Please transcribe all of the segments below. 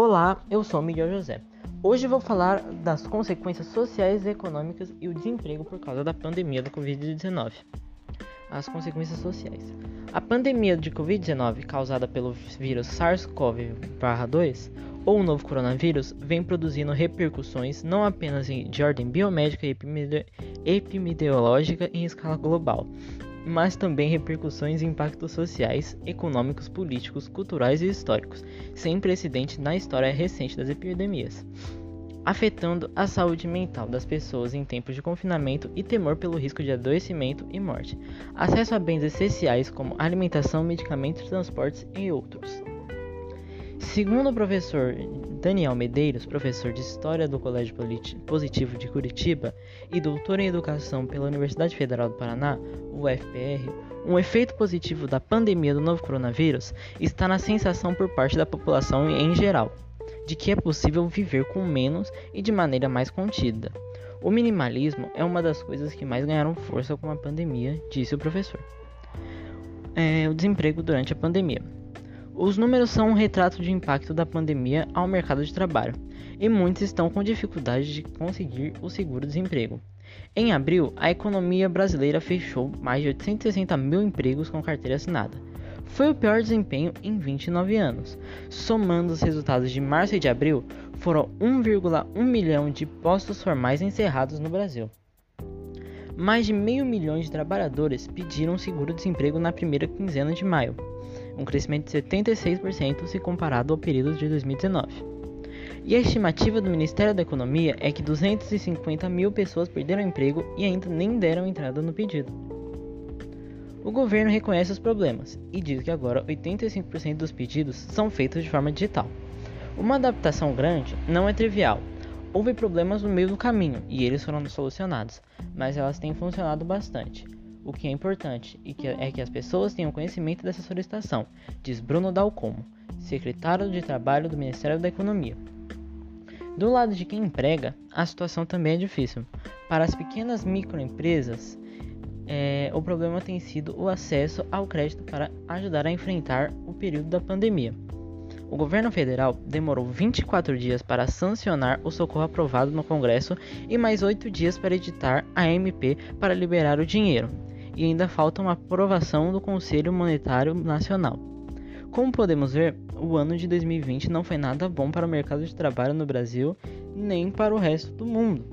Olá, eu sou Miguel José. Hoje vou falar das consequências sociais econômicas e o desemprego por causa da pandemia da Covid-19. As consequências sociais. A pandemia de Covid-19 causada pelo vírus SARS-CoV-2 ou o novo coronavírus vem produzindo repercussões não apenas de ordem biomédica e epidemiológica em escala global, mas também repercussões e impactos sociais, econômicos, políticos, culturais e históricos, sem precedente na história recente das epidemias, afetando a saúde mental das pessoas em tempos de confinamento e temor pelo risco de adoecimento e morte, acesso a bens essenciais como alimentação, medicamentos, transportes e outros. Segundo o professor Daniel Medeiros, professor de História do Colégio Positivo de Curitiba e doutor em Educação pela Universidade Federal do Paraná, UFPR, um efeito positivo da pandemia do novo coronavírus está na sensação por parte da população em geral de que é possível viver com menos e de maneira mais contida. O minimalismo é uma das coisas que mais ganharam força com a pandemia, disse o professor. É, o desemprego durante a pandemia. Os números são um retrato de impacto da pandemia ao mercado de trabalho, e muitos estão com dificuldade de conseguir o seguro-desemprego. Em abril, a economia brasileira fechou mais de 860 mil empregos com carteira assinada. Foi o pior desempenho em 29 anos. Somando os resultados de março e de abril, foram 1,1 milhão de postos formais encerrados no Brasil. Mais de meio milhão de trabalhadores pediram seguro-desemprego na primeira quinzena de maio um crescimento de 76% se comparado ao período de 2019. E a estimativa do Ministério da Economia é que 250 mil pessoas perderam emprego e ainda nem deram entrada no pedido. O governo reconhece os problemas e diz que agora 85% dos pedidos são feitos de forma digital. Uma adaptação grande não é trivial. Houve problemas no meio do caminho e eles foram solucionados, mas elas têm funcionado bastante. O que é importante e que é que as pessoas tenham conhecimento dessa solicitação, diz Bruno Dalcomo, secretário de Trabalho do Ministério da Economia. Do lado de quem emprega, a situação também é difícil. Para as pequenas microempresas, é, o problema tem sido o acesso ao crédito para ajudar a enfrentar o período da pandemia. O governo federal demorou 24 dias para sancionar o socorro aprovado no Congresso e mais 8 dias para editar a MP para liberar o dinheiro, e ainda falta uma aprovação do Conselho Monetário Nacional. Como podemos ver, o ano de 2020 não foi nada bom para o mercado de trabalho no Brasil, nem para o resto do mundo.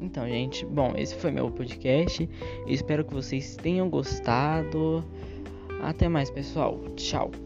Então, gente, bom, esse foi meu podcast. Espero que vocês tenham gostado. Até mais, pessoal. Tchau.